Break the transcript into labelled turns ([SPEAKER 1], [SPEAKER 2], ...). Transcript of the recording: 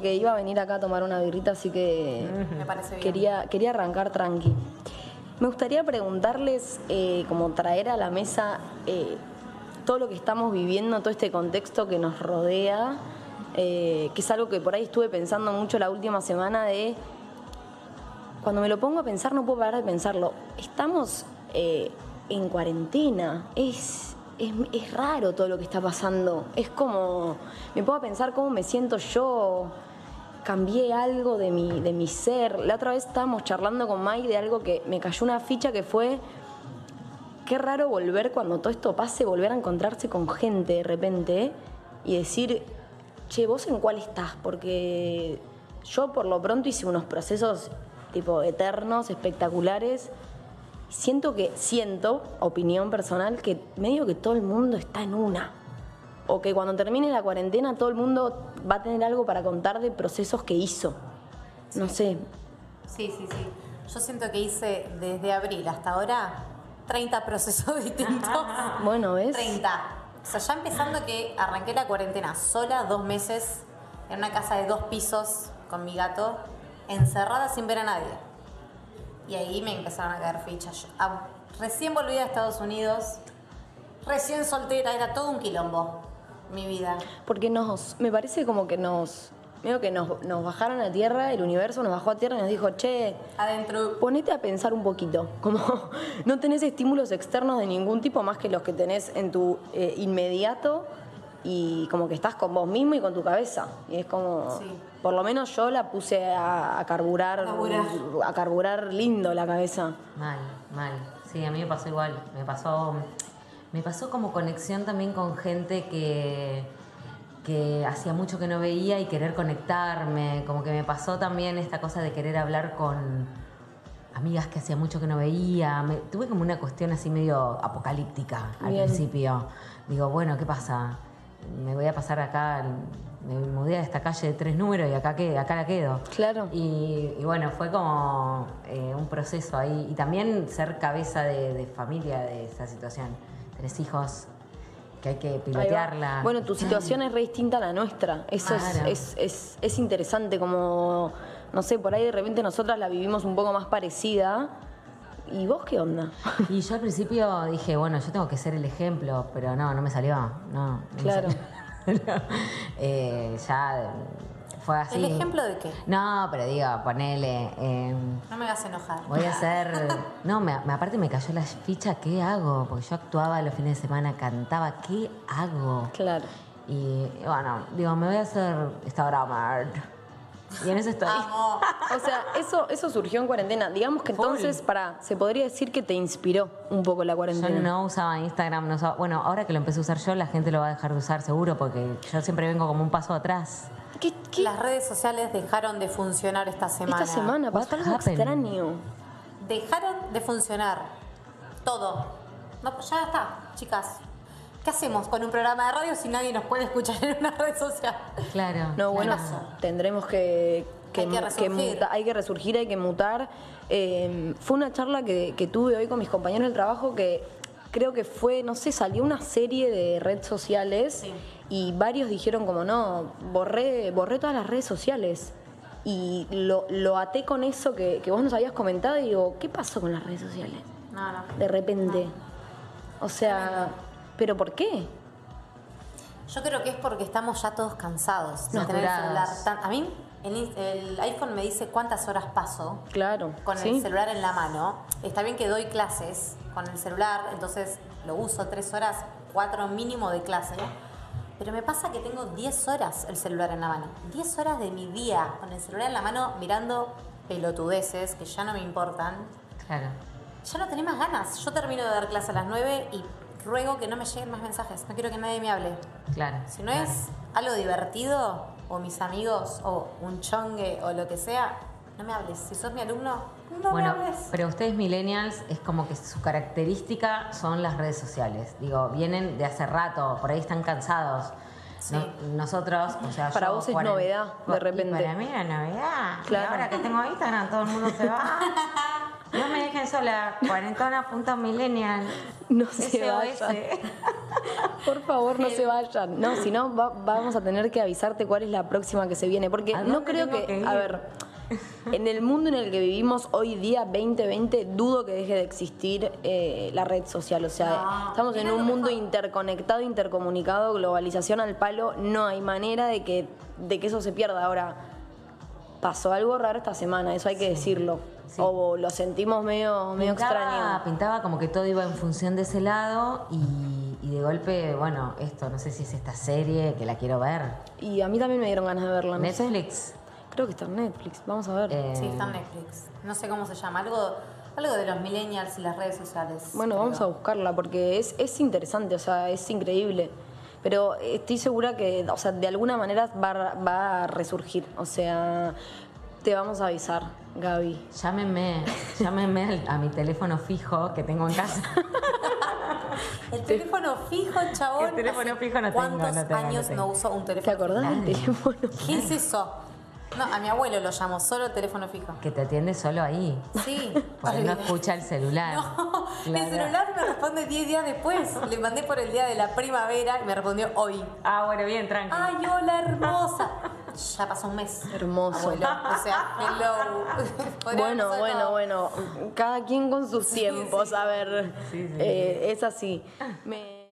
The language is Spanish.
[SPEAKER 1] porque iba a venir acá a tomar una birrita, así que
[SPEAKER 2] Me parece bien.
[SPEAKER 1] quería, quería arrancar tranqui. Me gustaría preguntarles, eh, como traer a la mesa eh, todo lo que estamos viviendo, todo este contexto que nos rodea, eh, que es algo que por ahí estuve pensando mucho la última semana de cuando me lo pongo a pensar no puedo parar de pensarlo. Estamos eh, en cuarentena. Es, es, es raro todo lo que está pasando. Es como, me puedo pensar cómo me siento yo. Cambié algo de mi, de mi ser. La otra vez estábamos charlando con Mike de algo que me cayó una ficha que fue, qué raro volver cuando todo esto pase, volver a encontrarse con gente de repente y decir, che, ¿vos en cuál estás? Porque yo por lo pronto hice unos procesos tipo eternos, espectaculares. Siento que, siento, opinión personal, que medio que todo el mundo está en una. O que cuando termine la cuarentena todo el mundo va a tener algo para contar de procesos que hizo. No sé.
[SPEAKER 2] Sí, sí, sí. Yo siento que hice desde abril hasta ahora 30 procesos distintos.
[SPEAKER 1] Bueno, ¿ves?
[SPEAKER 2] 30. O sea, ya empezando que arranqué la cuarentena sola, dos meses, en una casa de dos pisos con mi gato, encerrada sin ver a nadie. Y ahí me empezaron a caer fichas. Ah, recién volví a Estados Unidos, recién soltera, era todo un quilombo mi vida.
[SPEAKER 1] Porque nos, me parece como que nos, medio que nos, nos bajaron a tierra, el universo nos bajó a tierra y nos dijo, che,
[SPEAKER 2] Adentro.
[SPEAKER 1] ponete a pensar un poquito. Como no tenés estímulos externos de ningún tipo más que los que tenés en tu eh, inmediato y como que estás con vos mismo y con tu cabeza. Y es como,
[SPEAKER 2] Sí.
[SPEAKER 1] por lo menos yo la puse a, a carburar,
[SPEAKER 2] Carburar.
[SPEAKER 1] a carburar lindo la cabeza.
[SPEAKER 3] Mal, mal. Sí, a mí me pasó igual. Me pasó, me pasó como conexión también con gente que, que hacía mucho que no veía y querer conectarme. Como que me pasó también esta cosa de querer hablar con amigas que hacía mucho que no veía. Me- tuve como una cuestión así medio apocalíptica al
[SPEAKER 1] Bien.
[SPEAKER 3] principio. Digo, bueno, ¿qué pasa? Me voy a pasar acá, me mudé a esta calle de tres números y acá, que, acá la quedo.
[SPEAKER 1] Claro.
[SPEAKER 3] Y, y bueno, fue como eh, un proceso ahí. Y también ser cabeza de, de familia de esa situación. Tres hijos que hay que pilotearla.
[SPEAKER 1] Bueno, tu situación es re distinta a la nuestra. Eso es-
[SPEAKER 3] Claro.
[SPEAKER 1] es, es, es interesante, como, no sé, por ahí de repente nosotras la vivimos un poco más parecida. ¿Y vos qué onda?
[SPEAKER 3] Y yo al principio dije, bueno, yo tengo que ser el ejemplo, pero no, no me salió. No, no me
[SPEAKER 1] Claro.
[SPEAKER 3] salió. Eh, ya fue así.
[SPEAKER 2] ¿El ejemplo de qué?
[SPEAKER 3] No, pero digo, ponele. eh,
[SPEAKER 2] No me hagas enojar.
[SPEAKER 3] Voy a hacer. No, me, me- aparte me cayó la ficha, ¿qué hago? Porque yo actuaba los fines de semana, cantaba, ¿qué hago?
[SPEAKER 1] Claro.
[SPEAKER 3] Y bueno, digo, me voy a hacer Instagramer. Y en eso estoy.
[SPEAKER 2] Amo.
[SPEAKER 1] O sea, eso, eso surgió en cuarentena. Digamos que
[SPEAKER 3] Full.
[SPEAKER 1] entonces, para, se podría decir que te inspiró un poco la
[SPEAKER 3] Yo
[SPEAKER 1] cuarentena.
[SPEAKER 3] no usaba Instagram, no usaba- Bueno, ahora que lo empecé a usar yo, la gente lo va a dejar de usar seguro, porque yo siempre vengo como un paso atrás.
[SPEAKER 1] ¿Qué, qué?
[SPEAKER 2] Las redes sociales dejaron de funcionar esta semana.
[SPEAKER 1] Esta semana pasó algo
[SPEAKER 3] happened?
[SPEAKER 1] extraño.
[SPEAKER 2] Dejaron de funcionar. Todo. No, ya está, chicas. ¿Qué hacemos con un programa de radio si nadie nos puede escuchar en una red social?
[SPEAKER 3] Claro.
[SPEAKER 1] No, bueno,
[SPEAKER 2] pasó?
[SPEAKER 1] tendremos que,
[SPEAKER 2] Hay que
[SPEAKER 1] muta- hay que resurgir, hay que mutar. Eh, fue una charla que, que tuve hoy con mis compañeros del trabajo que creo que fue, no sé, salió una serie de redes sociales
[SPEAKER 2] Sí.
[SPEAKER 1] y varios dijeron como no, borré, borré todas las redes sociales. Y lo, lo até con eso que, que vos nos habías comentado y digo, ¿qué pasó con las redes sociales?
[SPEAKER 2] No, no.
[SPEAKER 1] De repente. O sea, ¿pero por qué?
[SPEAKER 2] Yo creo que es porque estamos ya todos cansados de tener el celular. Tan- a mí el, iPhone me dice cuántas horas paso
[SPEAKER 1] Claro.
[SPEAKER 2] con
[SPEAKER 1] ¿sí?
[SPEAKER 2] el celular en la mano. Está bien que doy clases con el celular, entonces lo uso tres horas, cuatro mínimo de clase. Pero me pasa que tengo 10 horas el celular en la mano. 10 horas de mi día con el celular en la mano mirando pelotudeces que ya no me importan.
[SPEAKER 3] Claro.
[SPEAKER 2] Ya no tenés más ganas. Yo termino de dar clase a las 9 y ruego que no me lleguen más mensajes. No quiero que nadie me hable.
[SPEAKER 3] Claro.
[SPEAKER 2] Si no
[SPEAKER 3] claro.
[SPEAKER 2] es algo divertido, o mis amigos, o un chongue, o lo que sea, no me hables. Si sos mi alumno, no
[SPEAKER 3] bueno,
[SPEAKER 2] me hables.
[SPEAKER 3] pero ustedes millennials es como que su característica son las redes sociales. Digo, vienen de hace rato, por ahí están cansados.
[SPEAKER 2] Sí.
[SPEAKER 3] No- nosotros, o sea,
[SPEAKER 1] Para
[SPEAKER 3] yo
[SPEAKER 1] vos es
[SPEAKER 3] cuaren-
[SPEAKER 1] novedad, de
[SPEAKER 3] Y
[SPEAKER 1] repente.
[SPEAKER 3] Para mí era novedad.
[SPEAKER 1] Claro.
[SPEAKER 3] Y ahora que tengo Instagram, todo el mundo se va. No me dejen sola, cuarentona punto millennial.
[SPEAKER 1] No se
[SPEAKER 3] SOS.
[SPEAKER 1] vaya. Por favor, no se vayan. No, si no, va- vamos a tener que avisarte cuál es la próxima que se viene. Porque
[SPEAKER 3] ¿A
[SPEAKER 1] no creo que, a ver, en el mundo en el que vivimos hoy día, 2020, dudo que deje de existir eh, la red social. O sea,
[SPEAKER 2] No,
[SPEAKER 1] estamos en un mundo
[SPEAKER 2] mejor.
[SPEAKER 1] interconectado, intercomunicado, globalización al palo. No hay manera de que, de que eso se pierda. Ahora, pasó algo raro esta semana, eso hay que decirlo.
[SPEAKER 3] Sí.
[SPEAKER 1] O lo sentimos medio, medio
[SPEAKER 3] Pintaba-
[SPEAKER 1] extraño.
[SPEAKER 3] Pintaba como que todo iba en función de ese lado y, y de golpe, bueno, esto, no sé si es esta serie que la quiero ver.
[SPEAKER 1] Y a mí también me dieron ganas de verla, no sé.
[SPEAKER 3] Netflix.
[SPEAKER 1] Creo que está en Netflix, vamos a ver.
[SPEAKER 3] eh,
[SPEAKER 2] Sí, está en Netflix. No sé cómo se llama. Algo, algo de los millennials y las redes sociales.
[SPEAKER 1] bueno,
[SPEAKER 2] creo.
[SPEAKER 1] vamos a buscarla porque es, es interesante, o sea, es increíble. Pero estoy segura que, o sea, de alguna manera va, a- va a resurgir. O sea, te vamos a avisar, Gaby.
[SPEAKER 3] Llámenme, llámenme a mi teléfono fijo que tengo en casa.
[SPEAKER 2] El teléfono fijo, chabón.
[SPEAKER 3] El teléfono
[SPEAKER 2] ¿hace
[SPEAKER 3] fijo no tengo,
[SPEAKER 2] ¿Cuántos
[SPEAKER 3] no tengo,
[SPEAKER 2] años
[SPEAKER 3] no tengo.
[SPEAKER 2] no uso un
[SPEAKER 1] ¿Te
[SPEAKER 2] teléfono
[SPEAKER 1] acordás del teléfono?
[SPEAKER 2] ¿Qué es eso? No, a mi abuelo lo llamo, solo teléfono fijo.
[SPEAKER 3] que te atiende solo ahí.
[SPEAKER 2] Sí.
[SPEAKER 3] Porque no escucha el celular.
[SPEAKER 2] No, el celular me responde 10 días después. Le mandé por el día de la primavera y me respondió hoy.
[SPEAKER 3] Ah, bueno, bien, tranqui.
[SPEAKER 2] Ay, hola hermosa. Ya pasó un mes.
[SPEAKER 1] Hermoso.
[SPEAKER 2] Abuelo, o sea, hello.
[SPEAKER 1] Bueno, bueno, bueno. Cada quien con sus tiempos, a ver.
[SPEAKER 3] Sí, sí,
[SPEAKER 1] eh, es así. Me-